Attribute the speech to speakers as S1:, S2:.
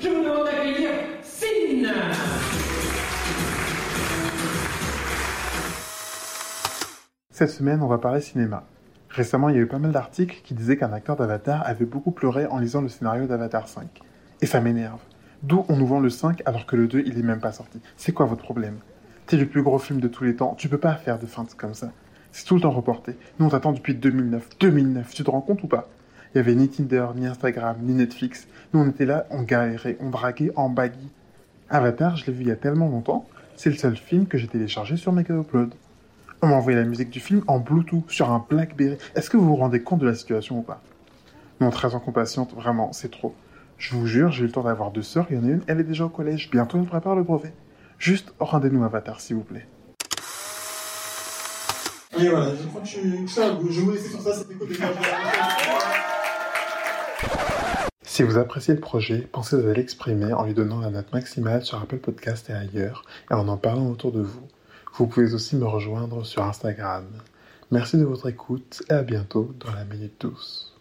S1: je vous demande d'accueillir Sin
S2: Cette semaine, on va parler cinéma. Récemment, il y a eu pas mal d'articles qui disaient qu'un acteur d'Avatar avait beaucoup pleuré en lisant le scénario d'Avatar 5. Et ça m'énerve. D'où on nous vend le 5 alors que le 2 il est même pas sorti. C'est quoi votre problème? T'es le plus gros film de tous les temps, tu peux pas faire de feintes comme ça. C'est tout le temps reporté. Nous on t'attend depuis 2009. 2009, tu te rends compte ou pas? Il y avait ni Tinder, ni Instagram, ni Netflix. Nous on était là, on galérait, on draguait en baggy. Avatar, je l'ai vu il y a tellement longtemps, c'est le seul film que j'ai téléchargé sur Mega Upload. On m'a envoyé la musique du film en Bluetooth sur un Blackberry. Est-ce que vous vous rendez compte de la situation ou pas? Non, 13 ans compatiente, vraiment, c'est trop. Je vous jure, j'ai eu le temps d'avoir deux sœurs, il y en a une, elle est déjà au collège, bientôt elle prépare le brevet. Juste rendez-nous Avatar, s'il vous plaît.
S3: Et voilà, je crois que je je vous laisse sur ça, c'était
S2: Si vous appréciez le projet, pensez à l'exprimer en lui donnant la note maximale sur Apple Podcast et ailleurs, et en en parlant autour de vous. Vous pouvez aussi me rejoindre sur Instagram. Merci de votre écoute et à bientôt dans la Minute Douce.